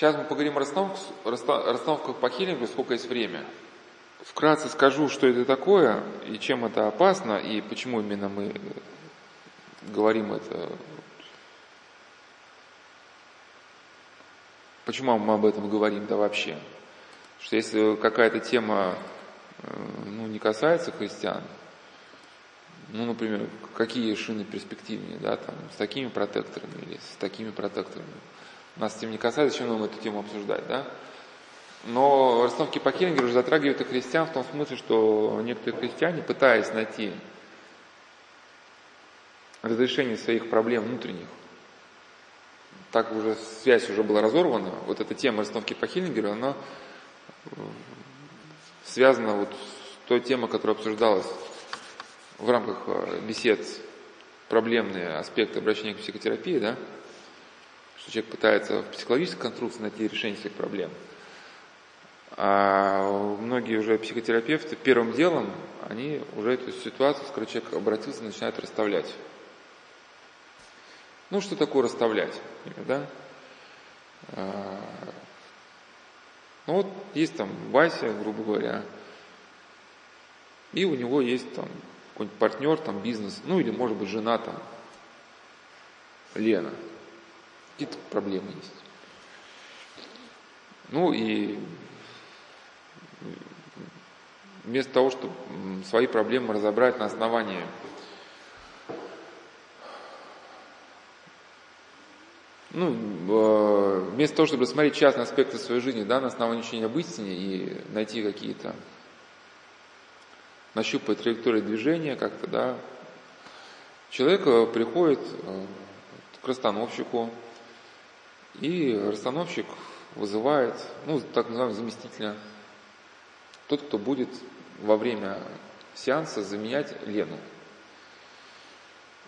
Сейчас мы поговорим о расстановках, расстановках по хилингу, сколько есть время. Вкратце скажу, что это такое, и чем это опасно, и почему именно мы говорим это. Почему мы об этом говорим, да вообще? Что если какая-то тема э, ну, не касается христиан, ну, например, какие шины перспективнее, да, там, с такими протекторами или с такими протекторами. Нас этим не касается, зачем нам эту тему обсуждать, да? Но расстановки по Хеллингеру уже затрагивают и христиан в том смысле, что некоторые христиане, пытаясь найти разрешение своих проблем внутренних, так уже связь уже была разорвана, вот эта тема расстановки по Хиллингеру, она э, связана вот с той темой, которая обсуждалась в рамках э, бесед проблемные аспекты обращения к психотерапии, да, что человек пытается в психологической конструкции найти решение своих проблем. А многие уже психотерапевты первым делом, они уже эту ситуацию, с которой человек обратился, начинают расставлять. Ну, что такое расставлять? Да? А, ну вот есть там Вася, грубо говоря, и у него есть там какой-нибудь партнер, там бизнес, ну или может быть жена там, Лена. Какие-то проблемы есть. Ну и вместо того, чтобы свои проблемы разобрать на основании ну, э, вместо того, чтобы рассмотреть частные аспекты своей жизни, да, на основании учения об истине и найти какие-то, нащупать траектории движения как-то, да, человек э, приходит э, к расстановщику, и расстановщик вызывает, ну, так называемого заместителя, тот, кто будет во время сеанса заменять Лену.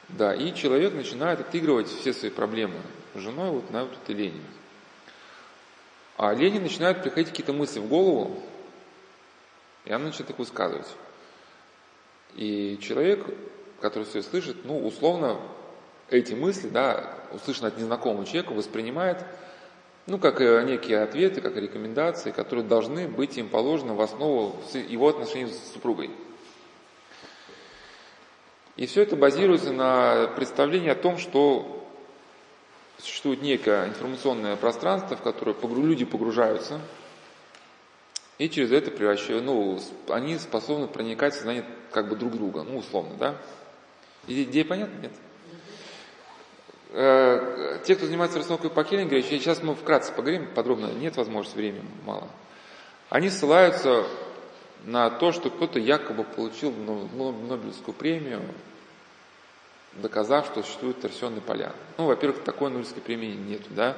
Да, и человек начинает отыгрывать все свои проблемы с женой вот на вот этой Лене. А Лене начинают приходить какие-то мысли в голову, и она начинает их высказывать. И человек, который все слышит, ну, условно, эти мысли, да, услышанные от незнакомого человека, воспринимает, ну, как некие ответы, как рекомендации, которые должны быть им положены в основу его отношений с супругой. И все это базируется на представлении о том, что существует некое информационное пространство, в которое люди погружаются, и через это превращают, ну, они способны проникать в сознание как бы друг друга, ну, условно, да? Идея понятна? Нет? Э, те, кто занимается расстановкой по Келлингеру, сейчас мы вкратце поговорим подробно, нет возможности, времени мало. Они ссылаются на то, что кто-то якобы получил Нобелевскую премию, доказав, что существуют торсионные поля. Ну, во-первых, такой Нобелевской премии нет. Да?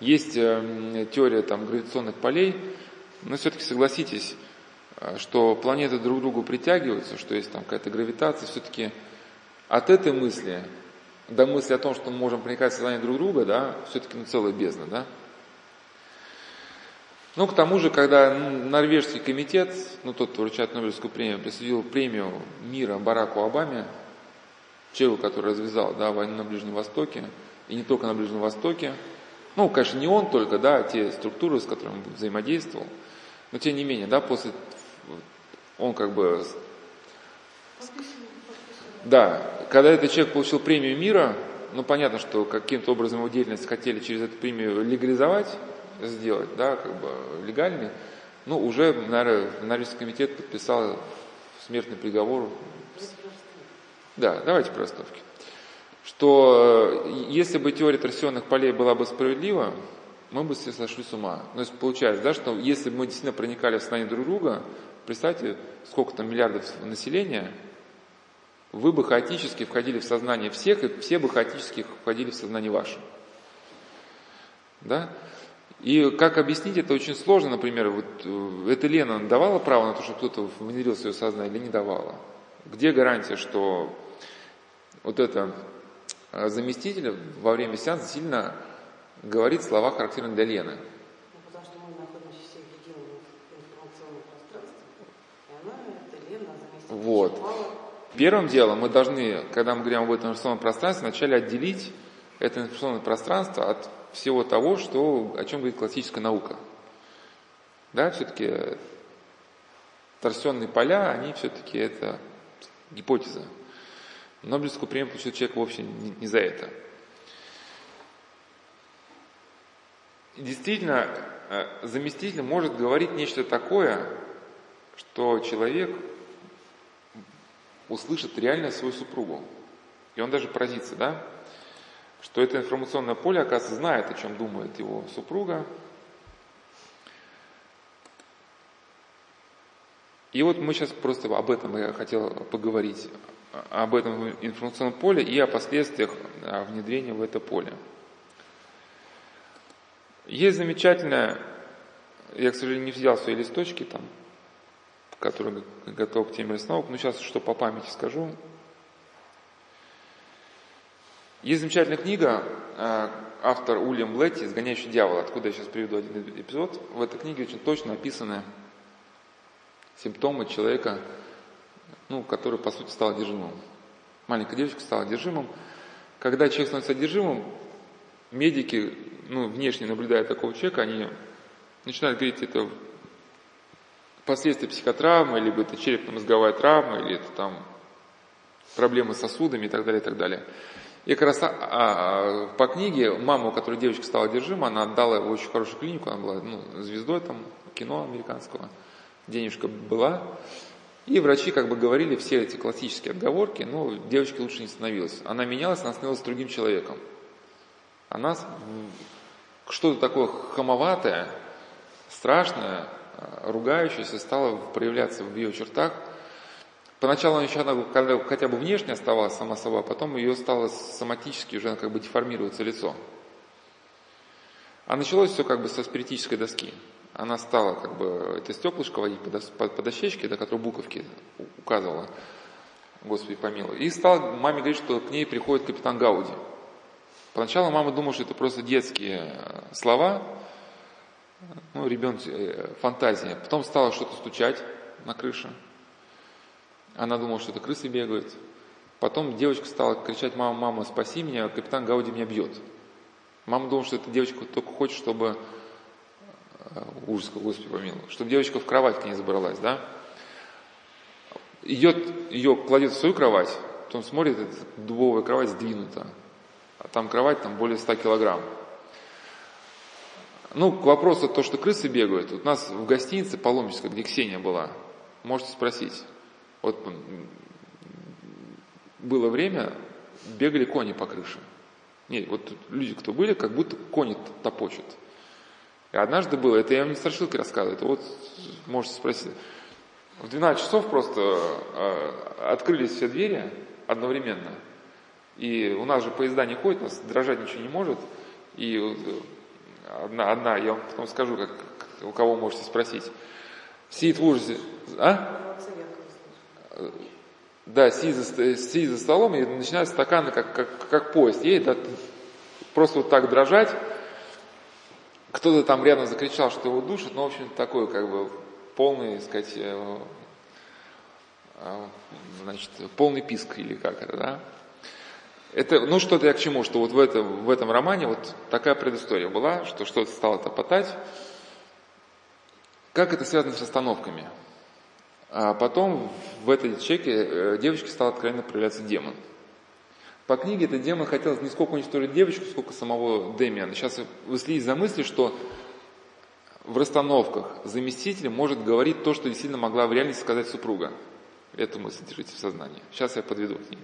Есть э, теория там, гравитационных полей, но все-таки согласитесь, э, что планеты друг к другу притягиваются, что есть там какая-то гравитация, все-таки от этой мысли до мысли о том, что мы можем проникать в сознание друг друга, да, все-таки ну, целая бездна, да. Ну, к тому же, когда норвежский комитет, ну, тот, вручает Нобелевскую премию, присудил премию мира Бараку Обаме, человеку, который развязал, да, войну на Ближнем Востоке, и не только на Ближнем Востоке, ну, конечно, не он только, да, а те структуры, с которыми он взаимодействовал, но тем не менее, да, после, он как бы, да, когда этот человек получил премию мира, ну, понятно, что каким-то образом его деятельность хотели через эту премию легализовать, сделать, да, как бы легальный, ну, уже, наверное, Норвежский комитет подписал смертный приговор. Да, давайте про ростовки. Что э, если бы теория торсионных полей была бы справедлива, мы бы все сошли с ума. Ну, то есть получается, да, что если бы мы действительно проникали в сознание друг друга, представьте, сколько там миллиардов населения, вы бы хаотически входили в сознание всех, и все бы хаотически входили в сознание ваше. Да? И как объяснить это очень сложно, например, вот э, эта Лена давала право на то, чтобы кто-то внедрил в свое сознание или не давала? Где гарантия, что вот это э, заместитель во время сеанса сильно говорит слова, характерные для Лены? Вот. Первым делом мы должны, когда мы говорим об этом информационном пространстве, вначале отделить это информационное пространство от всего того, что, о чем говорит классическая наука. Да, все-таки торсионные поля, они все-таки это гипотеза. Нобелевскую премию получил человек вовсе не, не за это. действительно, э, заместитель может говорить нечто такое, что человек услышит реально свою супругу. И он даже поразится, да? Что это информационное поле, оказывается, знает, о чем думает его супруга. И вот мы сейчас просто об этом я хотел поговорить, об этом информационном поле и о последствиях э, внедрения в это поле. Есть замечательная, я, к сожалению, не взял свои листочки там, которые готов к теме основок, но сейчас что по памяти скажу. Есть замечательная книга, э, автор Уильям Блетти «Изгоняющий дьявола», откуда я сейчас приведу один эпизод. В этой книге очень точно описаны симптомы человека, ну, который, по сути, стал одержимым. Маленькая девочка стала одержимым. Когда человек становится одержимым, медики ну, внешне наблюдая такого человека, они начинают говорить, это последствия психотравмы, либо это черепно-мозговая травма, или это там проблемы с сосудами и так далее, и так далее. И как раз а, а, по книге мама, у которой девочка стала одержима, она отдала его в очень хорошую клинику, она была ну, звездой там кино американского, денежка была. И врачи как бы говорили все эти классические отговорки, но девочке лучше не становилось. Она менялась, она становилась другим человеком. Она что-то такое хамоватое, страшное, ругающееся стало проявляться в ее чертах. Поначалу еще она когда хотя бы внешне оставалась сама собой, а потом ее стало соматически уже как бы деформироваться лицо. А началось все как бы со спиритической доски. Она стала как бы это стеклышко водить по, по, по дощечке, до которой буковки указывала, Господи помилуй. И стала маме говорить, что к ней приходит капитан Гауди. Поначалу мама думала, что это просто детские э, слова, ну, ребенок, э, фантазия. Потом стало что-то стучать на крыше. Она думала, что это крысы бегают. Потом девочка стала кричать, мама, мама, спаси меня, капитан Гауди меня бьет. Мама думала, что эта девочка только хочет, чтобы, э, ужас, Господи помилуй, чтобы девочка в кровать к ней забралась, да? Идет, ее кладет в свою кровать, потом смотрит, эта дубовая кровать сдвинута а там кровать там более 100 килограмм. Ну, к вопросу то, что крысы бегают. Вот у нас в гостинице паломнической, где Ксения была, можете спросить. Вот было время, бегали кони по крыше. Нет, вот люди, кто были, как будто кони топочут. И однажды было, это я вам не страшилки рассказываю, это вот можете спросить. В 12 часов просто э, открылись все двери одновременно – и у нас же поезда не ходят, у нас дрожать ничего не может. И одна, одна я вам потом скажу, как, у кого можете спросить. Сидит в ужасе. А? Да, сидит за, сидит за столом и начинает стаканы, как, как, как поезд едет, да, просто вот так дрожать. Кто-то там рядом закричал, что его душит, но, в общем, такой, как бы, полный, так сказать, э, э, значит, полный писк или как это, да? Это, ну, что-то я к чему, что вот в этом, в этом романе вот такая предыстория была, что что-то стало топотать. Как это связано с остановками? А потом в этой чеке э, девочке стал откровенно проявляться демон. По книге этот демон хотел не сколько уничтожить девочку, сколько самого Демиана. Сейчас вы следите за мыслью, что в расстановках заместитель может говорить то, что действительно могла в реальности сказать супруга. Эту мысль держите в сознании. Сейчас я подведу к ней.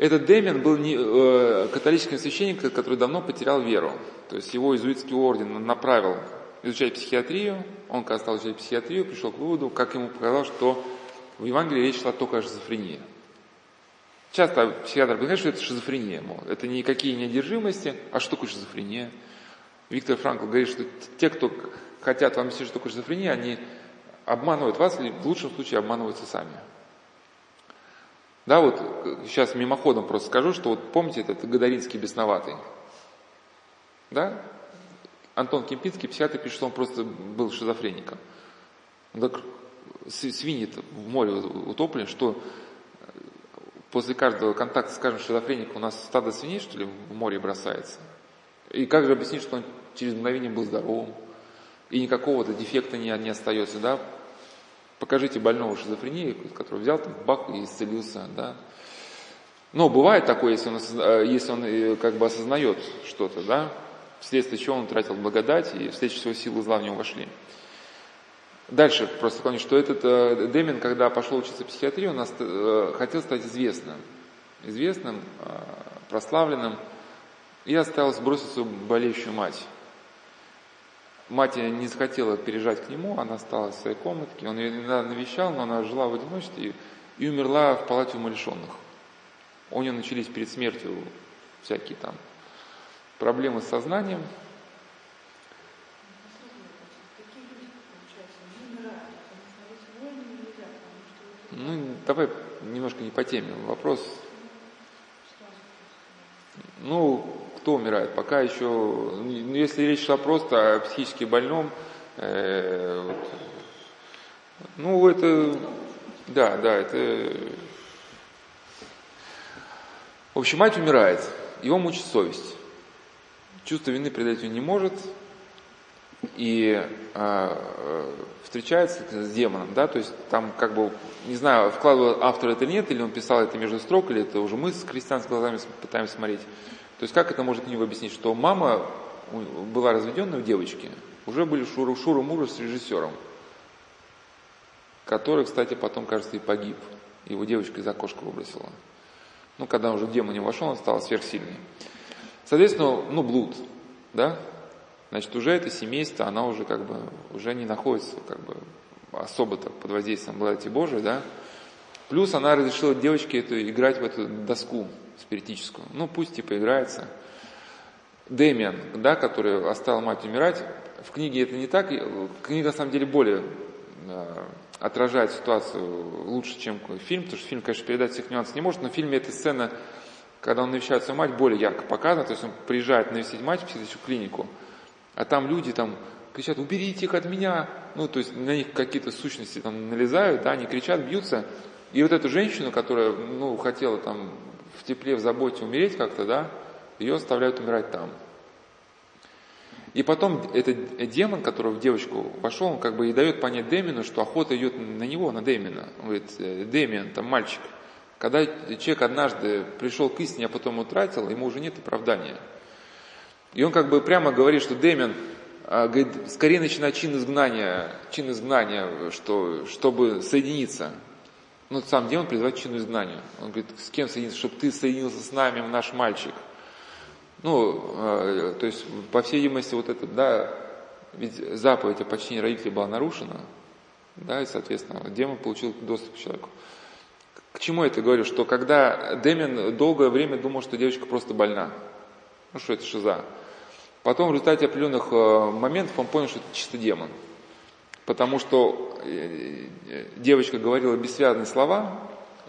Этот Демин был не, э, католическим священником, который давно потерял веру. То есть его иезуитский орден направил изучать психиатрию. Он, когда стал изучать психиатрию, пришел к выводу, как ему показалось, что в Евангелии речь шла только о шизофрении. Часто психиатр говорит, что это шизофрения, мол, это никакие неодержимости, а что такое шизофрения? Виктор Франкл говорит, что те, кто хотят вам объяснить, что такое шизофрения, они обманывают вас или в лучшем случае обманываются сами. Да, вот сейчас мимоходом просто скажу, что вот помните этот Гадаринский бесноватый? Да? Антон Кемпинский, психиатр, пишет, что он просто был шизофреником. Он так свиньи в море утоплены, что после каждого контакта, скажем, шизофреника у нас стадо свиней, что ли, в море бросается. И как же объяснить, что он через мгновение был здоровым, и никакого-то дефекта не, не остается, да? Покажите больного шизофрении, который взял там бак и исцелился, да? Но бывает такое, если он, э, если он э, как бы осознает что-то, да, вследствие чего он тратил благодать, и вследствие чего силы зла в него вошли. Дальше просто помню, что этот э, Демин, когда пошел учиться в психиатрию, он э, хотел стать известным, известным, э, прославленным, и осталось бросить свою болеющую мать. Мать не захотела переезжать к нему, она осталась в своей комнатке, он ее иногда навещал, но она жила в одиночестве и, и умерла в палате умалишенных. У нее начались перед смертью всякие там проблемы с сознанием. Ну, давай немножко не по теме вопрос. Ну, кто умирает? Пока еще, ну, если речь шла просто о психически больном, э, ну, это, да, да, это в общем, мать умирает, его мучит совесть. Чувство вины предать не может, и э, встречается с демоном, да, то есть там как бы, не знаю, вкладывал автор это или нет, или он писал это между строк, или это уже мы с христианскими глазами пытаемся смотреть. То есть как это может книгу объяснить, что мама была разведенная у девочки, уже были Шура, Шура Мура с режиссером, который, кстати, потом, кажется, и погиб. Его девочка из окошка выбросила. Ну, когда уже демон не вошел, он стал сверхсильный. Соответственно, ну, блуд, да? Значит, уже это семейство, она уже как бы, уже не находится как бы особо-то под воздействием благодати Божией, да? Плюс она разрешила девочке эту, играть в эту доску спиритическую. Ну, пусть типа играется. Дэмиан, да, который оставил мать умирать, в книге это не так, книга на самом деле более э, отражает ситуацию лучше, чем фильм, потому что фильм, конечно, передать всех нюансов не может, но в фильме эта сцена, когда он навещает свою мать, более ярко показана, то есть он приезжает навестить мать в психиатрическую клинику, а там люди там кричат, уберите их от меня, ну, то есть на них какие-то сущности там налезают, да, они кричат, бьются, и вот эту женщину, которая, ну, хотела там в тепле, в заботе умереть как-то, да, ее оставляют умирать там. И потом этот демон, который в девочку вошел, он как бы и дает понять Демину, что охота идет на него, на Демина. Он говорит, «Э, Демиан, там мальчик. Когда человек однажды пришел к истине, а потом утратил, ему уже нет оправдания. И он как бы прямо говорит, что Демин, а, говорит, скорее начинать чин изгнания, чин изгнания, что, чтобы соединиться. Ну, сам демон призывает чин изгнания. Он говорит, с кем соединиться? Чтобы ты соединился с нами, наш мальчик. Ну, э, то есть, по всей видимости, вот это, да, ведь заповедь о почтении родителей была нарушена, да, и, соответственно, демон получил доступ к человеку. К чему я это говорю? Что когда Демин долгое время думал, что девочка просто больна, ну что это шиза, потом в результате определенных э, моментов он понял, что это чисто демон. Потому что э, девочка говорила бессвязные слова,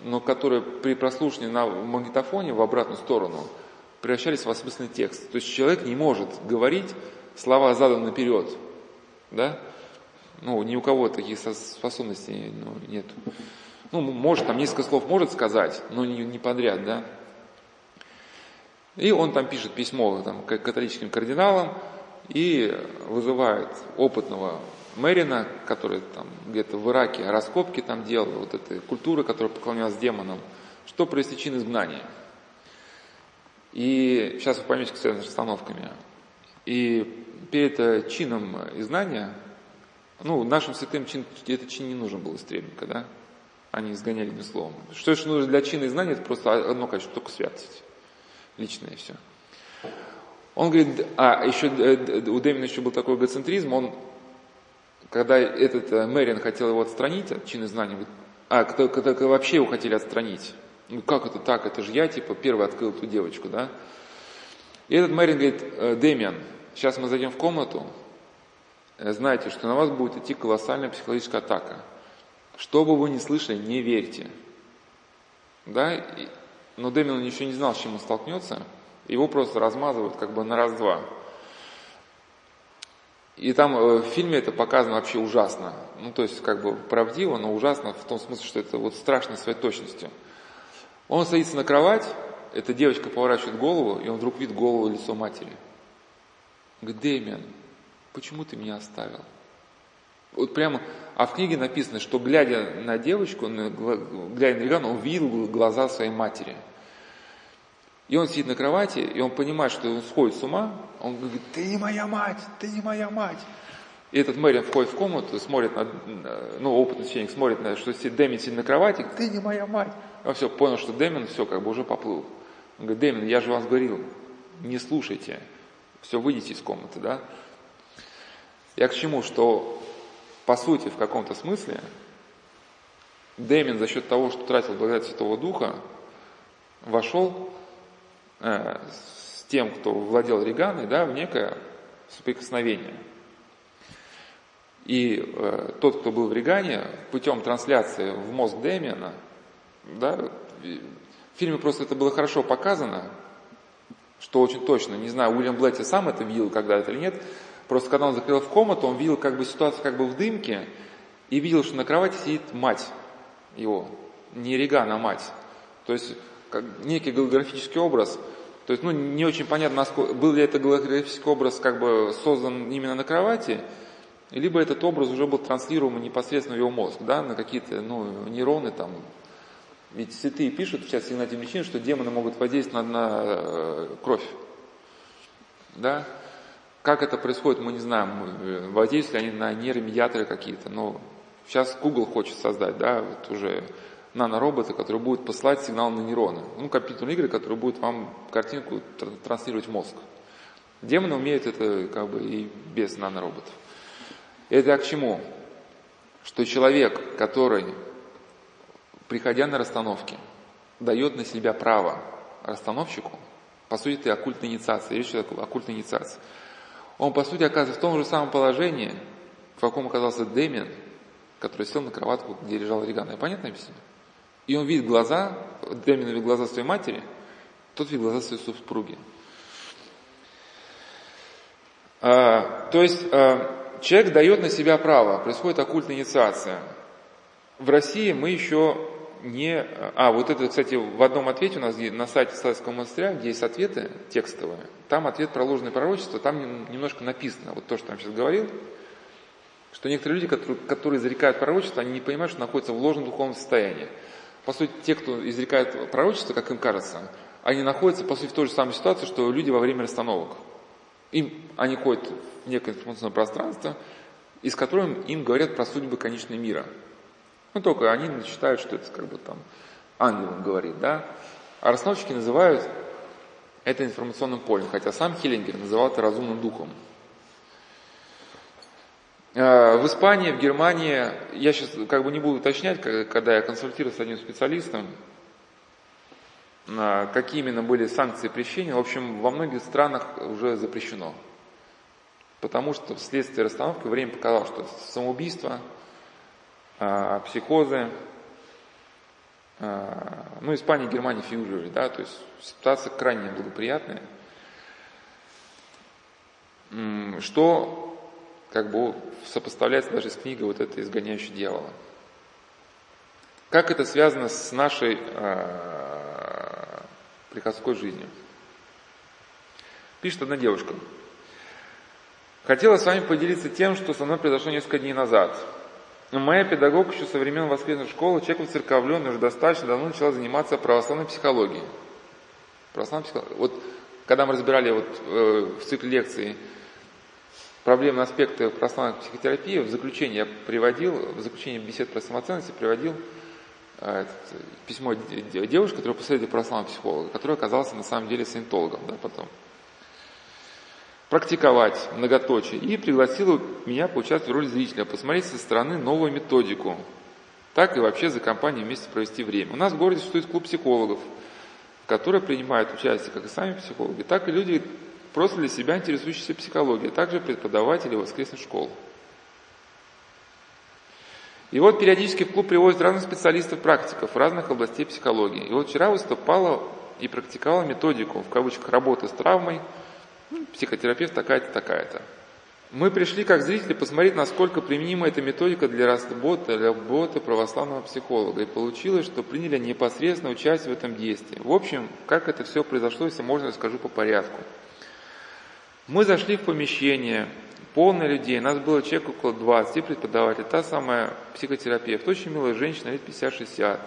но которые при прослушивании на магнитофоне в обратную сторону – превращались в осмысленный текст. То есть человек не может говорить слова задан наперед. Да? Ну, ни у кого таких способностей ну, нет. Ну, может, там несколько слов может сказать, но не, не подряд, да. И он там пишет письмо там, к католическим кардиналам и вызывает опытного Мэрина, который там где-то в Ираке раскопки там делал, вот этой культуры, которая поклонялась демонам, что провести чин изгнания – и сейчас вы поймете, связано с расстановками. И перед э, чином изгнания, ну, нашим святым чин, этот чин не нужен был истребника, да? Они изгоняли одним словом. Что еще нужно для чина изгнания, это просто одно качество, только святость. Личное все. Он говорит, а еще э, у Дэмина еще был такой эгоцентризм, он, когда этот э, Мэрин хотел его отстранить от знания, говорит, а, когда, когда вообще его хотели отстранить, ну как это так, это же я, типа, первый открыл эту девочку, да? И этот Мэрин говорит, «Э, Дэмиан, сейчас мы зайдем в комнату, э, знаете, что на вас будет идти колоссальная психологическая атака. Что бы вы ни слышали, не верьте. Да? Но Дэмиан еще не знал, с чем он столкнется. Его просто размазывают как бы на раз-два. И там э, в фильме это показано вообще ужасно. Ну, то есть, как бы правдиво, но ужасно в том смысле, что это вот страшно своей точностью. Он садится на кровать, эта девочка поворачивает голову, и он вдруг видит голову и лицо матери. говорит, Дэмиан, почему ты меня оставил? Вот прямо, а в книге написано, что глядя на девочку, глядя на ребенка, он видел глаза своей матери. И он сидит на кровати, и он понимает, что он сходит с ума, он говорит, ты не моя мать, ты не моя мать. И этот Мэриан входит в комнату, смотрит на, ну, опытный священник смотрит на, что сидит Дэмин сидит на кровати, ты не моя мать. Он все, понял, что Дэмин все, как бы уже поплыл. Он говорит, Дэмин, я же вас говорил, не слушайте, все, выйдите из комнаты, да. Я к чему, что по сути, в каком-то смысле, Дэмин за счет того, что тратил благодать Святого Духа, вошел э, с тем, кто владел Реганой, да, в некое соприкосновение – и э, тот, кто был в Регане, путем трансляции в мозг Дэмиана, да, в фильме просто это было хорошо показано, что очень точно, не знаю, Уильям Блетти сам это видел когда-то или нет, просто когда он закрыл в комнату, он видел как бы ситуацию как бы в дымке, и видел, что на кровати сидит мать его, не Реган, а мать. То есть как некий голографический образ, то есть, ну, не очень понятно, был ли это голографический образ как бы создан именно на кровати, либо этот образ уже был транслируем непосредственно в его мозг, да, на какие-то ну, нейроны там. Ведь святые пишут, сейчас Игнатий Мещин, что демоны могут воздействовать на, на э, кровь. Да? Как это происходит, мы не знаем, воздействуют ли они на нейромедиаторы какие-то, но сейчас Google хочет создать, да, вот уже нанороботы, которые будут посылать сигнал на нейроны. Ну, компьютерные игры, которые будут вам картинку транслировать в мозг. Демоны умеют это как бы и без нанороботов. Это к чему? Что человек, который, приходя на расстановки, дает на себя право расстановщику, по сути, это оккультная инициация, речь идет о оккультной инициации, он, по сути, оказывается в том же самом положении, в каком оказался Дэмиан, который сел на кроватку, где лежал Реган. Я понятно объясню? И он видит глаза, Дэмиан видит глаза своей матери, тот видит глаза своей супруги. А, то есть, а, человек дает на себя право, происходит оккультная инициация. В России мы еще не... А, вот это, кстати, в одном ответе у нас на сайте Славянского монастыря, где есть ответы текстовые, там ответ про ложное пророчество, там немножко написано, вот то, что я сейчас говорил, что некоторые люди, которые, которые зарекают пророчество, они не понимают, что находятся в ложном духовном состоянии. По сути, те, кто изрекает пророчество, как им кажется, они находятся, по сути, в той же самой ситуации, что люди во время расстановок. Им, они ходят в некое информационное пространство, из которого им говорят про судьбы конечной мира. Ну, только они считают, что это как бы там ангел говорит, да. А расстановщики называют это информационным полем, хотя сам Хиллингер называл это разумным духом. А, в Испании, в Германии, я сейчас как бы не буду уточнять, когда я консультирую с одним специалистом, какие именно были санкции прещения. В общем, во многих странах уже запрещено. Потому что вследствие расстановки время показало, что самоубийство, а, психозы, а, ну, Испания, Германия фигурировали, да, то есть ситуация крайне благоприятная, что как бы сопоставляется даже с книгой вот это «Изгоняющий дьявола». Как это связано с нашей э, приходской жизнью? Пишет одна девушка. Хотела с вами поделиться тем, что со мной произошло несколько дней назад. Моя педагог еще со времен воскресной школы, человек церковленный, уже достаточно давно начала заниматься православной психологией. Православной психологией. Вот когда мы разбирали вот, э, в цикле лекций проблемные аспекты православной психотерапии, в заключение я приводил, в заключение бесед про самоценность приводил а, письмо девушки, которая посоветовала православного психолога, который оказался на самом деле саентологом да, потом. Практиковать многоточие. И пригласила меня поучаствовать в роли зрителя, посмотреть со стороны новую методику. Так и вообще за компанией вместе провести время. У нас в городе существует клуб психологов, которые принимают участие как и сами психологи, так и люди, просто для себя интересующиеся психологией, а также преподаватели воскресных школ. И вот периодически в клуб привозят разных специалистов, практиков разных областей психологии. И вот вчера выступала и практиковала методику, в кавычках, работы с травмой, ну, психотерапевт такая-то, такая-то. Мы пришли как зрители посмотреть, насколько применима эта методика для работы, для работы православного психолога. И получилось, что приняли непосредственно участие в этом действии. В общем, как это все произошло, если можно, расскажу по порядку. Мы зашли в помещение, полное людей, нас было человек около 20, преподаватель, та самая психотерапевт, очень милая женщина, лет 50-60.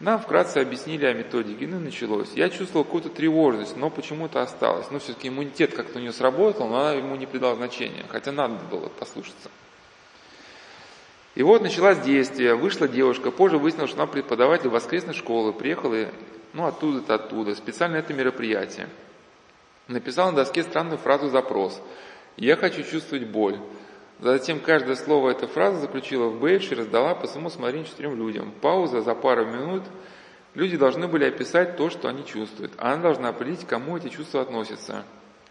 Нам вкратце объяснили о методике, ну и началось. Я чувствовал какую-то тревожность, но почему-то осталось. Но все-таки иммунитет как-то у нее сработал, но она ему не придала значения, хотя надо было послушаться. И вот началось действие, вышла девушка, позже выяснилось, что она преподаватель воскресной школы, приехала, ну, оттуда-то оттуда, специально это мероприятие. Написал на доске странную фразу «запрос». «Я хочу чувствовать боль». Затем каждое слово этой фразы заключила в бейдж и раздала по своему смотрению четырем людям. Пауза за пару минут. Люди должны были описать то, что они чувствуют. А она должна определить, кому эти чувства относятся.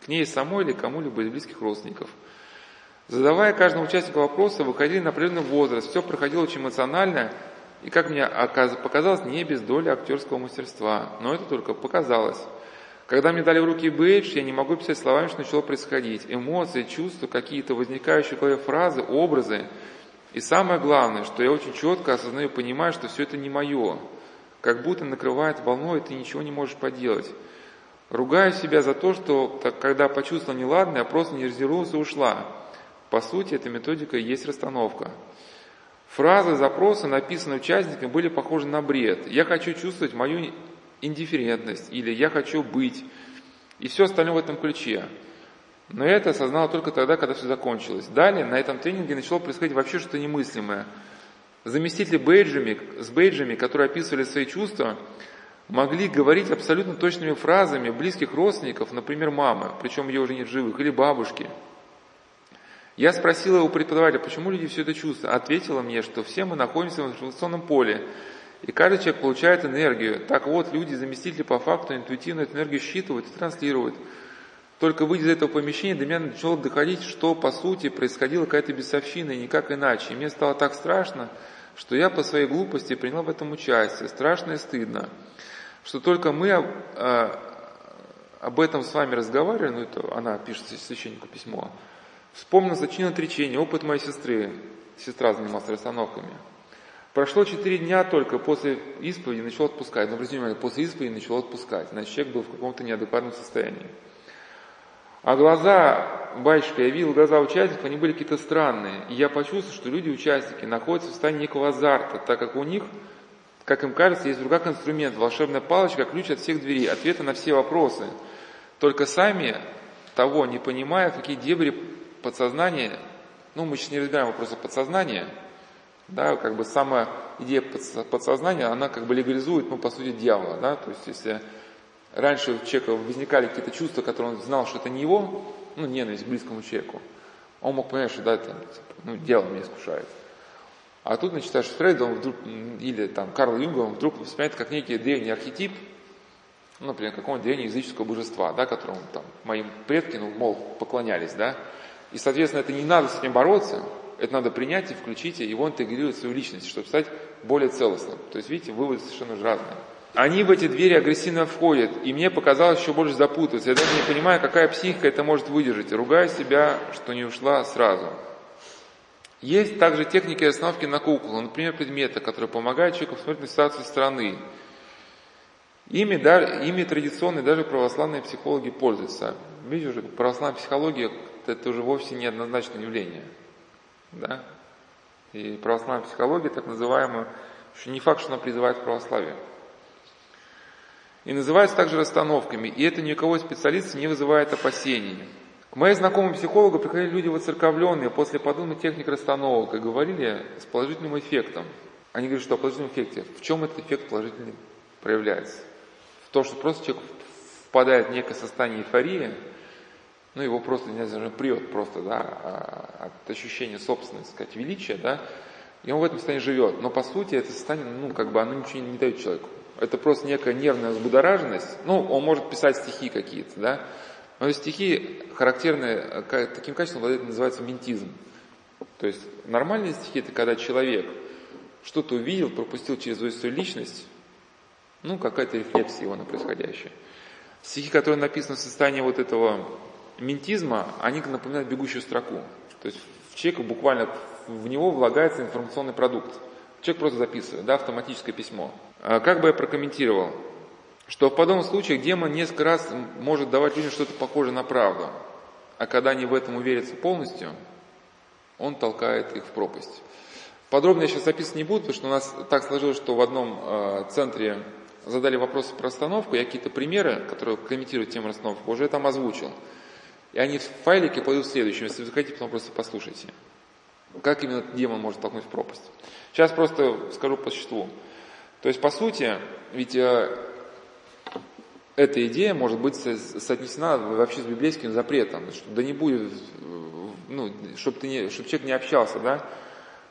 К ней самой или кому-либо из близких родственников. Задавая каждому участнику вопроса, выходили на определенный возраст. Все проходило очень эмоционально и, как мне показалось, не без доли актерского мастерства. Но это только показалось. Когда мне дали в руки бейдж, я не могу писать словами, что начало происходить. Эмоции, чувства, какие-то возникающие в голове фразы, образы. И самое главное, что я очень четко осознаю понимаю, что все это не мое. Как будто накрывает волной, и ты ничего не можешь поделать. Ругаю себя за то, что когда почувствовал неладное, я просто не резервировалась и ушла. По сути, эта методика и есть расстановка. Фразы, запросы, написанные участниками, были похожи на бред. Я хочу чувствовать мою индифферентность или «я хочу быть» и все остальное в этом ключе. Но я это осознал только тогда, когда все закончилось. Далее на этом тренинге начало происходить вообще что-то немыслимое. Заместители бейджами, с бейджами, которые описывали свои чувства, могли говорить абсолютно точными фразами близких родственников, например, мамы, причем ее уже нет живых, или бабушки. Я спросила у преподавателя, почему люди все это чувствуют. Ответила мне, что все мы находимся в информационном поле, и каждый человек получает энергию. Так вот, люди, заместители по факту интуитивно эту энергию считывают и транслируют. Только выйдя из этого помещения, до меня начало доходить, что по сути происходила какая-то бесовщина, и никак иначе. И мне стало так страшно, что я по своей глупости принял в этом участие. Страшно и стыдно. Что только мы а, об этом с вами разговаривали, ну это она пишет священнику письмо, вспомнил зачин отречения, опыт моей сестры. Сестра занималась расстановками. Прошло четыре дня только после исповеди начал отпускать. Но обратите внимание, после исповеди начал отпускать. Значит, человек был в каком-то неадекватном состоянии. А глаза, батюшка, я видел глаза участников, они были какие-то странные. И я почувствовал, что люди-участники находятся в состоянии некого азарта, так как у них, как им кажется, есть руках инструмент, волшебная палочка, ключ от всех дверей, ответы на все вопросы. Только сами того не понимая, какие дебри подсознания, ну мы сейчас не разбираем вопросы подсознания, да, как бы сама идея подсознания, она как бы легализует, ну, по сути, дьявола, да, то есть если раньше у человека возникали какие-то чувства, которые он знал, что это не его, ну, ненависть к близкому человеку, он мог понять, что да, это, ну, дело меня искушает. А тут начитаешь Фрейда, он вдруг, или там Карл Юнга, он вдруг вспоминает как некий древний архетип, ну, например, какого-нибудь древнеязыческого божества, да, которому там моим предки, ну, мол, поклонялись, да, и, соответственно, это не надо с этим бороться, это надо принять и включить, и его интегрировать в свою личность, чтобы стать более целостным. То есть, видите, выводы совершенно же разные. Они в эти двери агрессивно входят, и мне показалось еще больше запутаться. Я даже не понимаю, какая психика это может выдержать. Ругаю себя, что не ушла сразу. Есть также техники остановки на куклу, например, предметы, которые помогают человеку посмотреть на ситуацию со стороны. Ими, да, ими традиционные даже православные психологи пользуются. Видите, уже православная психология – это уже вовсе не однозначное явление. Да? И православная психология, так называемая, еще не факт, что она призывает к православию. И называется также расстановками, и это никого из специалистов не вызывает опасений. К моей знакомой психологу приходили люди воцерковленные после подобных техник расстановок и говорили с положительным эффектом. Они говорят, что о положительном эффекте. В чем этот эффект положительный проявляется? В том, что просто человек впадает в некое состояние эйфории, ну, его просто, не знаю, прет просто, да, а, от ощущения собственного, так сказать, величия, да, и он в этом состоянии живет. Но по сути это состояние, ну, как бы оно ничего не дает человеку. Это просто некая нервная взбудораженность. Ну, он может писать стихи какие-то, да, но стихи характерные таким качеством это называется ментизм. То есть нормальные стихи это когда человек что-то увидел, пропустил через свою личность, ну, какая-то рефлексия его на происходящее. Стихи, которые написаны в состоянии вот этого ментизма, они напоминают бегущую строку. То есть в человека буквально в него влагается информационный продукт. Человек просто записывает, да, автоматическое письмо. А как бы я прокомментировал, что в подобном случае демон несколько раз может давать людям что-то похожее на правду. а когда они в этом уверятся полностью, он толкает их в пропасть. Подробно я сейчас описывать не буду, потому что у нас так сложилось, что в одном э, центре задали вопросы про расстановку, я какие-то примеры, которые комментируют тему расстановки, уже там озвучил. И они в файлике пойдут следующим. Если вы хотите, потом просто послушайте. Как именно демон может толкнуть в пропасть. Сейчас просто скажу по существу. То есть, по сути, ведь э, эта идея может быть соотнесена вообще с библейским запретом, что да не будет, ну, чтобы, ты человек не общался, да,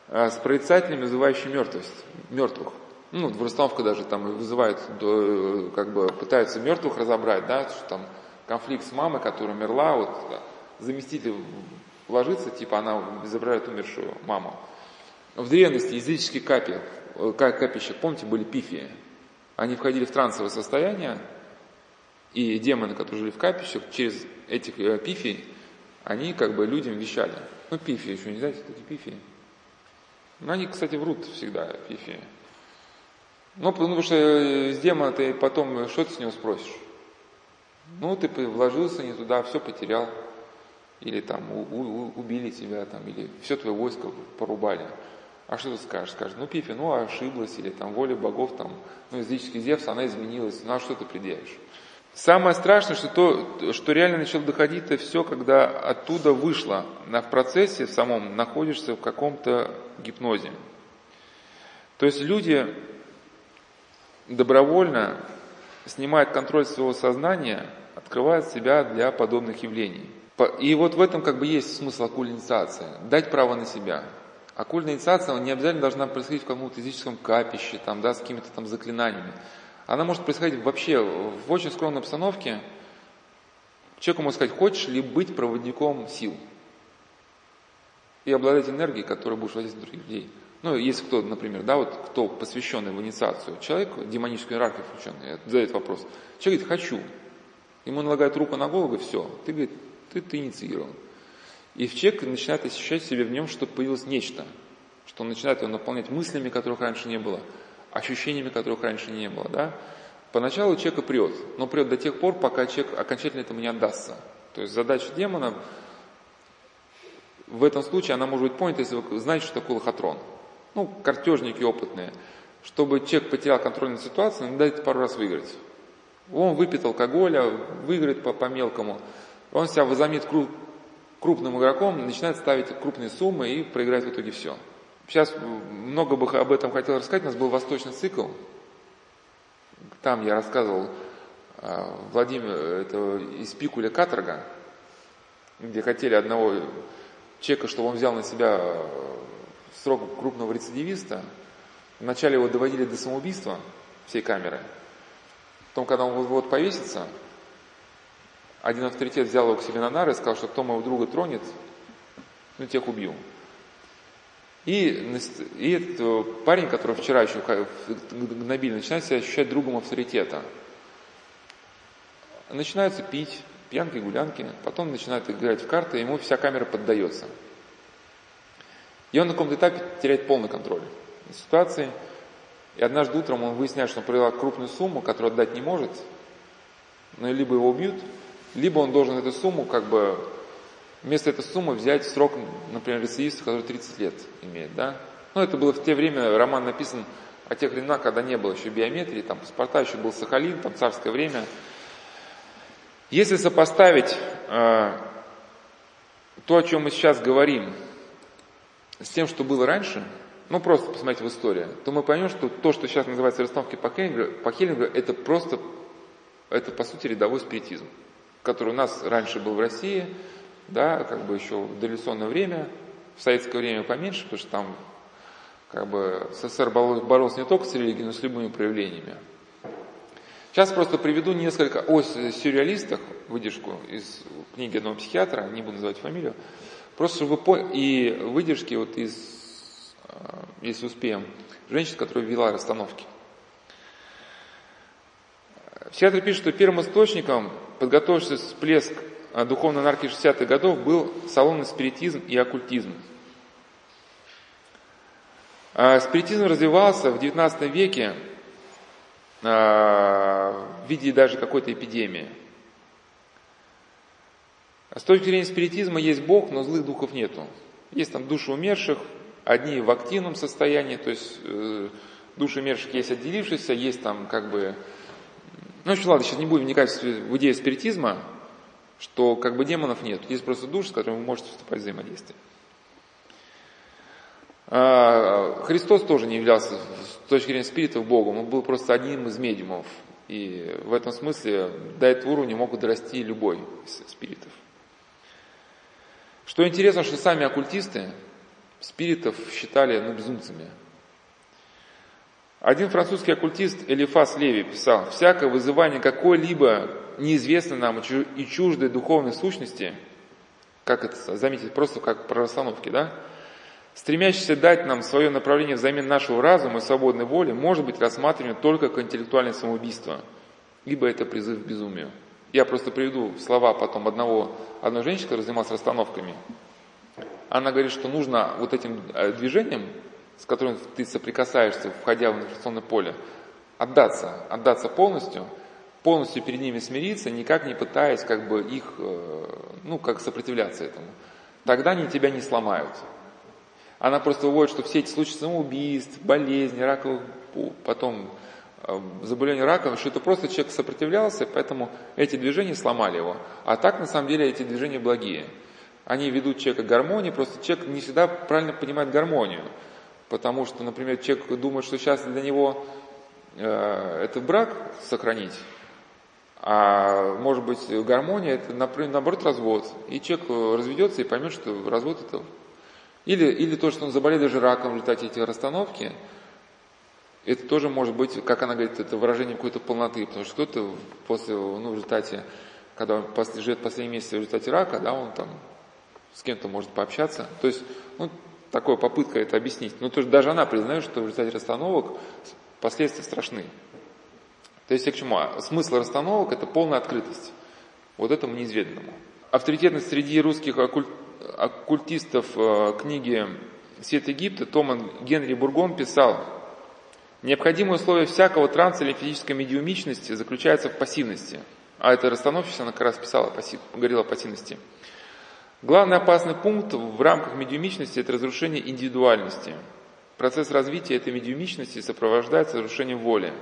э, с прорицателями, вызывающими мертвость, мертвых. Ну, в даже там вызывают, как бы пытаются мертвых разобрать, да, что там конфликт с мамой, которая умерла, вот заместитель ложится, типа она изображает умершую маму. В древности языческие капи, э, капища, помните, были пифии. Они входили в трансовое состояние, и демоны, которые жили в капищах, через этих э, пифий, они как бы людям вещали. Ну, пифии еще не знаете, эти пифии? Ну, они, кстати, врут всегда, пифии. Ну, потому что э, с демона ты потом, что ты с него спросишь? Ну, ты вложился не туда, все потерял. Или там у, у, убили тебя, там, или все твое войско порубали. А что ты скажешь? Скажешь, ну Пифи, ну ошиблась, или там воля богов, там, ну языческий Зевс, она изменилась, ну а что ты предъявишь? Самое страшное, что то, что реально начало доходить, это все, когда оттуда вышло, на, в процессе в самом находишься в каком-то гипнозе. То есть люди добровольно снимают контроль своего сознания, открывают себя для подобных явлений. И вот в этом как бы есть смысл оккультной инициации. Дать право на себя. Оккультная инициация не обязательно должна происходить в каком-то языческом капище, там, да, с какими-то там заклинаниями. Она может происходить вообще в очень скромной обстановке. Человеку может сказать, хочешь ли быть проводником сил? И обладать энергией, которая будешь на других людей. Ну, если кто, например, да, вот кто посвященный в инициацию, человек, демоническую иерархию включенный, задает вопрос. Человек говорит, хочу. Ему налагают руку на голову, и все. Ты, говорит, ты, ты инициирован. И человек начинает ощущать в себе в нем, что появилось нечто, что он начинает его наполнять мыслями, которых раньше не было, ощущениями, которых раньше не было. Да? Поначалу человека прет, но прет до тех пор, пока человек окончательно этому не отдастся. То есть задача демона в этом случае, она может быть понята, если вы знаете, что такое лохотрон. Ну, картежники опытные. Чтобы человек потерял контроль над ситуацией, надо дать пару раз выиграть. Он выпьет алкоголя, выиграет по, по мелкому, он себя возомнит круп, крупным игроком, начинает ставить крупные суммы и проиграет в итоге все. Сейчас много бы об этом хотел рассказать, у нас был восточный цикл. Там я рассказывал а, Владимир, это из Пикуля Каторга, где хотели одного человека, чтобы он взял на себя срок крупного рецидивиста. Вначале его доводили до самоубийства всей камеры. Потом, когда он вот повесится, один авторитет взял его к себе на нары и сказал, что кто моего друга тронет, ну тех убью. И, и этот парень, который вчера еще гнобили, начинает себя ощущать другом авторитета. Начинаются пить, пьянки, гулянки, потом начинает играть в карты, и ему вся камера поддается. И он на каком-то этапе теряет полный контроль над ситуацией. И однажды утром он выясняет, что он провел крупную сумму, которую отдать не может, но либо его убьют, либо он должен эту сумму, как бы, вместо этой суммы взять срок, например, рецидивиста, который 30 лет имеет, да. Ну, это было в те время, роман написан о тех временах, когда не было еще биометрии, там паспорта, еще был Сахалин, там царское время. Если сопоставить э, то, о чем мы сейчас говорим, с тем, что было раньше, ну просто посмотрите в историю, то мы поймем, что то, что сейчас называется расстановки по Хеллингу, по Хеллингу это просто, это по сути рядовой спиритизм который у нас раньше был в России, да, как бы еще в дореволюционное время, в советское время поменьше, потому что там как бы СССР боролся не только с религией, но и с любыми проявлениями. Сейчас просто приведу несколько о сюрреалистах, выдержку из книги одного психиатра, не буду называть фамилию, просто вы поняли, и выдержки вот из, э, если успеем, женщин, которая вела расстановки. Психиатр пишет, что первым источником подготовившийся всплеск а, духовной анархии 60-х годов был салонный спиритизм и оккультизм. Спиритизм развивался в XIX веке в виде даже какой-то эпидемии. С точки зрения спиритизма есть Бог, но злых духов нету. Есть там души умерших, одни в активном состоянии, то есть э, души умерших есть отделившиеся, есть там как бы... Ну, общем, ладно, сейчас не будем вникать в идею спиритизма, что как бы демонов нет. Есть просто души, с которыми вы можете вступать в взаимодействие. А, Христос тоже не являлся с точки зрения спиритов Богом, он был просто одним из медиумов. И в этом смысле до этого уровня могут дорасти любой из спиритов. Что интересно, что сами оккультисты спиритов считали ну, безумцами. Один французский оккультист Элифас Леви писал, «Всякое вызывание какой-либо неизвестной нам и чуждой духовной сущности, как это заметить, просто как про расстановки, да, стремящийся дать нам свое направление взамен нашего разума и свободной воли, может быть рассматриваем только как интеллектуальное самоубийство, ибо это призыв к безумию. Я просто приведу слова потом одного, одной женщины, которая занималась расстановками. Она говорит, что нужно вот этим э, движением, с которым ты соприкасаешься, входя в информационное поле, отдаться, отдаться полностью, полностью перед ними смириться, никак не пытаясь как бы их, э, ну, как сопротивляться этому. Тогда они тебя не сломают. Она просто выводит, что все эти случаи самоубийств, болезни, раковых, потом э, заболевания раком, что это просто человек сопротивлялся, поэтому эти движения сломали его. А так, на самом деле, эти движения благие. Они ведут человека к гармонии, просто человек не всегда правильно понимает гармонию. Потому что, например, человек думает, что сейчас для него э, это брак сохранить, а может быть гармония это, например, наоборот развод. И человек э, разведется и поймет, что развод это или, или то, что он заболел даже раком в результате этих расстановки, это тоже может быть, как она говорит, это выражение какой-то полноты, потому что кто-то после, ну, в результате, когда он после, живет последние месяцы в результате рака, да, он там с кем-то может пообщаться. То есть, ну, такая попытка это объяснить. Но то есть даже она признает, что в результате расстановок последствия страшны. То есть, к чему? А смысл расстановок – это полная открытость вот этому неизведанному. Авторитетность среди русских оккульт оккультистов э, книги «Свет Египта» Томан Генри Бургон писал, «Необходимое условие всякого транса или физической медиумичности заключается в пассивности». А это расстановщица, она как раз писала, говорила о пассивности. Главный опасный пункт в рамках медиумичности – это разрушение индивидуальности. Процесс развития этой медиумичности сопровождается разрушением воли.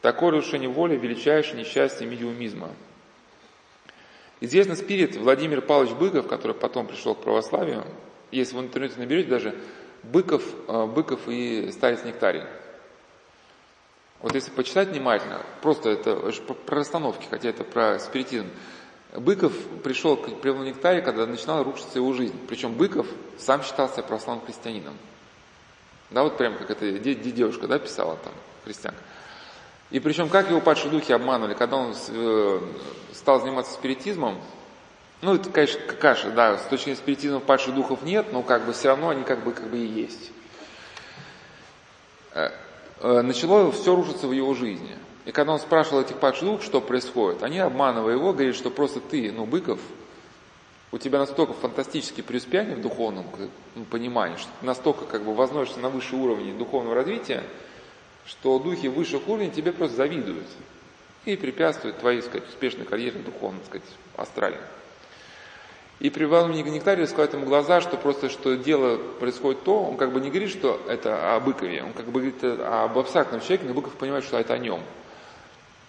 Такое разрушение воли – величайшее несчастье медиумизма – Известный спирит Владимир Павлович Быков, который потом пришел к православию, если вы в интернете наберете даже Быков, э, Быков и старец Нектарий. Вот если почитать внимательно, просто это про расстановки, хотя это про спиритизм. Быков пришел к Прилу Нектаре, когда начинала рушиться его жизнь. Причем Быков сам считался православным христианином. Да, вот прям как эта девушка, да, писала там, христианка. И причем, как его падшие духи обманывали, когда он э, стал заниматься спиритизмом, ну, это, конечно, каша, да, с точки зрения спиритизма падших духов нет, но как бы все равно они как бы, как бы и есть. Э, начало все рушиться в его жизни. И когда он спрашивал этих падших духов, что происходит, они, обманывая его, говорят, что просто ты, ну, Быков, у тебя настолько фантастические преуспеяния в духовном ну, понимании, что ты настолько как бы возносишься на высший уровень духовного развития, что духи высших уровней тебе просто завидуют и препятствуют твоей, сказать, успешной карьере духовной, сказать, астральной. И при Валуме Нектарию сказать ему глаза, что просто что дело происходит то, он как бы не говорит, что это о Быкове, он как бы говорит об абстрактном человеке, но Быков понимает, что это о нем.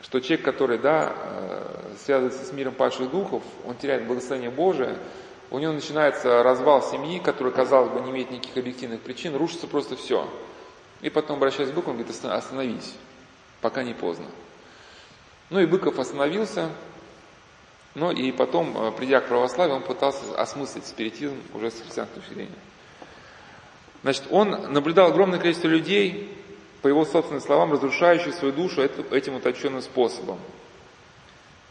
Что человек, который, да, э, связывается с миром падших духов, он теряет благословение Божие, у него начинается развал семьи, который, казалось бы, не имеет никаких объективных причин, рушится просто все. И потом, обращаясь к Быку, он говорит, остановись, пока не поздно. Ну и Быков остановился, но и потом, э, придя к православию, он пытался осмыслить спиритизм уже с христианской точки зрения. Значит, он наблюдал огромное количество людей, по его собственным словам, разрушающих свою душу этим уточенным способом.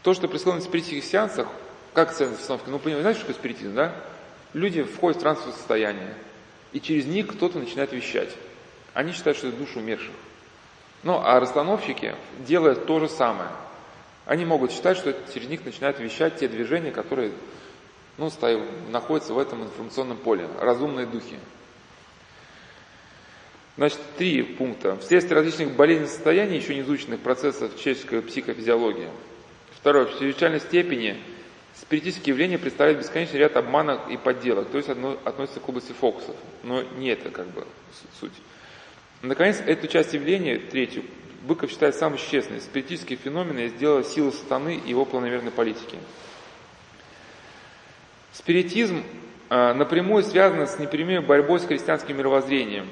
То, что происходит на спиритических сеансах, как ценность обстановки, ну, понимаете, знаете, что такое спиритизм, да? Люди входят в трансовое состояние, и через них кто-то начинает вещать. Они считают, что это души умерших. Ну, а расстановщики делают то же самое. Они могут считать, что через них начинают вещать те движения, которые ну, стоят, находятся в этом информационном поле, разумные духи. Значит, три пункта. Вследствие различных болезненных состояний, еще не изученных процессов человеческой психофизиологии. Второе. В чрезвычайной степени Спиритические явления представляют бесконечный ряд обманок и подделок, то есть одно, относятся к области фокусов, но не это как бы суть. Наконец, эту часть явления, третью, Быков считает самой честной. Спиритические феномены сделала сила сатаны и его планомерной политики. Спиритизм э, напрямую связан с непрямой борьбой с христианским мировоззрением.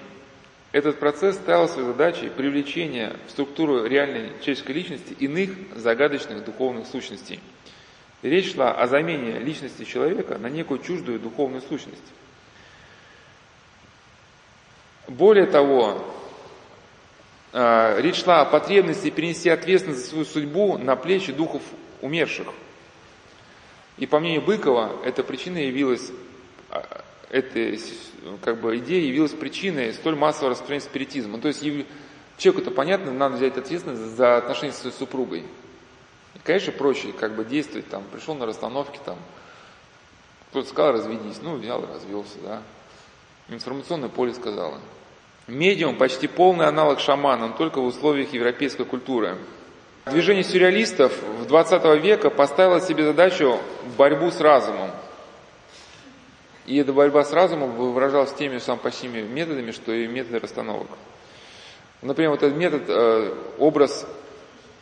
Этот процесс ставил своей задачей привлечение в структуру реальной человеческой личности иных загадочных духовных сущностей – Речь шла о замене личности человека на некую чуждую духовную сущность. Более того, а, речь шла о потребности перенести ответственность за свою судьбу на плечи духов умерших. И по мнению Быкова, эта причина явилась, а, эта как бы, идея явилась причиной столь массового распространения спиритизма. То есть человеку-то понятно, надо взять ответственность за отношения со своей супругой. Конечно, проще как бы действовать, там, пришел на расстановке, там, кто-то сказал, разведись, ну, взял и развелся, да. Информационное поле сказала. Медиум почти полный аналог шамана, но только в условиях европейской культуры. Движение сюрреалистов в 20 века поставило себе задачу борьбу с разумом. И эта борьба с разумом выражалась теми же самыми почти методами, что и методы расстановок. Например, вот этот метод, э, образ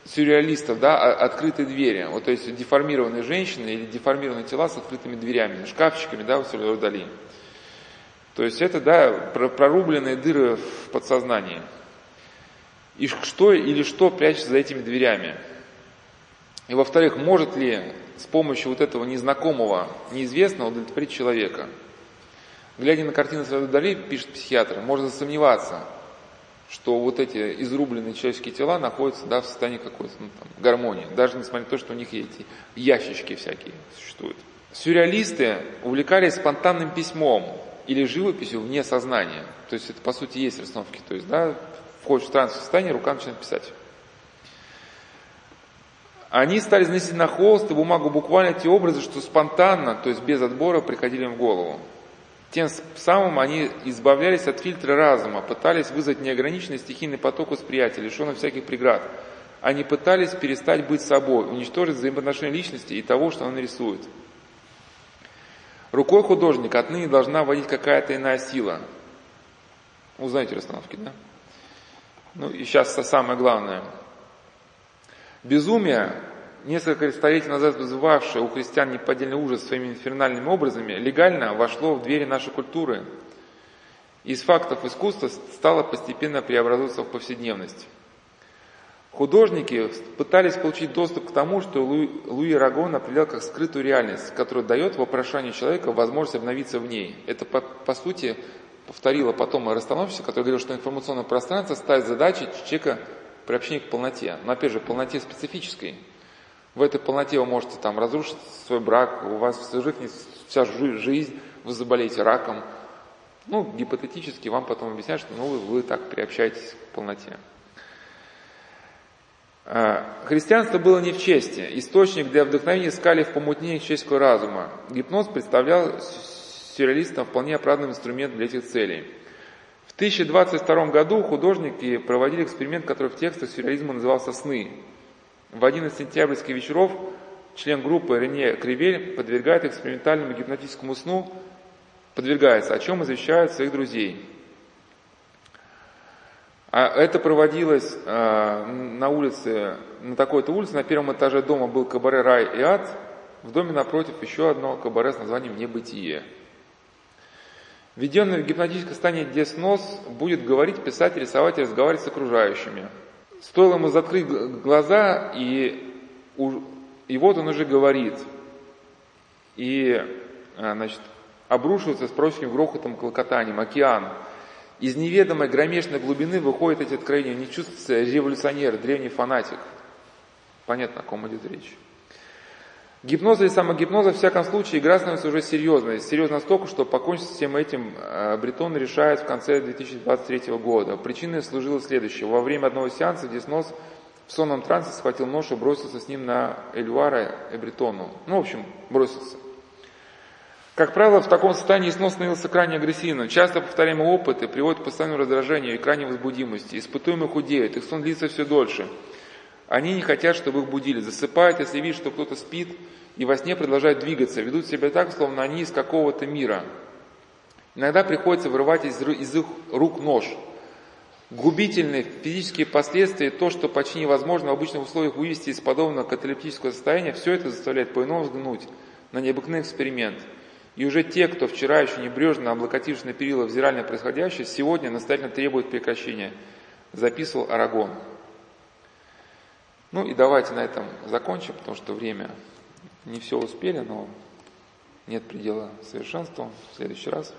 сюрреалистов, да, открытые двери. Вот, то есть деформированные женщины или деформированные тела с открытыми дверями, шкафчиками, да, в Сальвадор Дали. То есть это, да, прорубленные дыры в подсознании. И что или что прячется за этими дверями? И во-вторых, может ли с помощью вот этого незнакомого, неизвестного удовлетворить человека? Глядя на картину Сальвадора Дали, пишет психиатр, можно сомневаться – что вот эти изрубленные человеческие тела находятся да, в состоянии какой-то ну, там, гармонии, даже несмотря на то, что у них эти ящички всякие существуют. Сюрреалисты увлекались спонтанным письмом или живописью вне сознания. То есть это по сути есть расстановки. То есть, да, входишь в трансовое состояние, рука начинает писать. Они стали заносить на холст и бумагу буквально те образы, что спонтанно, то есть без отбора, приходили им в голову. Тем самым они избавлялись от фильтра разума, пытались вызвать неограниченный стихийный поток восприятия, лишенный всяких преград. Они пытались перестать быть собой, уничтожить взаимоотношения личности и того, что она рисует. Рукой художника отныне должна водить какая-то иная сила. Узнаете расстановки, да? Ну и сейчас самое главное. Безумие несколько столетий назад вызывавшее у христиан неподдельный ужас своими инфернальными образами, легально вошло в двери нашей культуры. Из фактов искусства стало постепенно преобразовываться в повседневность. Художники пытались получить доступ к тому, что Луи, Луи Рагон определял как скрытую реальность, которая дает вопрошанию человека возможность обновиться в ней. Это, по, по сути, повторила потом расстановщица, который говорил, что информационное пространство ставит задачи человека приобщения к полноте. Но опять же, полноте специфической – в этой полноте вы можете там разрушить свой брак, у вас жизнь, вся жизнь, вы заболеете раком. Ну, гипотетически вам потом объясняют, что ну, вы, вы так приобщаетесь к полноте. А, христианство было не в чести. Источник для вдохновения искали в помутнении человеческого разума. Гипноз представлял сюрреалистам вполне оправданный инструмент для этих целей. В 1022 году художники проводили эксперимент, который в текстах сюрреализма назывался «Сны». В один из сентябрьских вечеров член группы Рене Кривель подвергает экспериментальному гипнотическому сну, подвергается, о чем извещают своих друзей. А это проводилось э, на улице, на такой-то улице, на первом этаже дома был кабаре «Рай и ад», в доме напротив еще одно кабаре с названием «Небытие». Введенный в гипнотическое состояние деснос будет говорить, писать, рисовать и разговаривать с окружающими – Стоило ему закрыть глаза, и, и вот он уже говорит. И, а, значит, обрушивается с прочным грохотом, клокотанием, океан. Из неведомой громешной глубины выходит эти откровения. Не чувствуется революционер, древний фанатик. Понятно, о ком идет речь. Гипноз или самогипноз, в всяком случае, игра становится уже серьезной. Серьезно настолько, что покончить с всем этим э, Бретон решает в конце 2023 года. Причиной служило следующее. Во время одного сеанса Диснос в сонном трансе схватил нож и бросился с ним на Эльвара и Бретону. Ну, в общем, бросился. Как правило, в таком состоянии снос становился крайне агрессивным. Часто повторяемые опыты приводят к постоянному раздражению и крайней возбудимости. Испытуемые худеют, их сон длится все дольше – они не хотят, чтобы их будили. Засыпают, если видят, что кто-то спит, и во сне продолжают двигаться, ведут себя так, словно они из какого-то мира. Иногда приходится вырывать из, из их рук нож. Губительные физические последствия, то, что почти невозможно в обычных условиях вывести из подобного каталептического состояния, все это заставляет по-иному взглянуть на необыкновенный эксперимент. И уже те, кто вчера еще небрежно облокотившись на перила, взирали на происходящее, сегодня настоятельно требуют прекращения. Записывал Арагон. Ну и давайте на этом закончим, потому что время не все успели, но нет предела совершенству. В следующий раз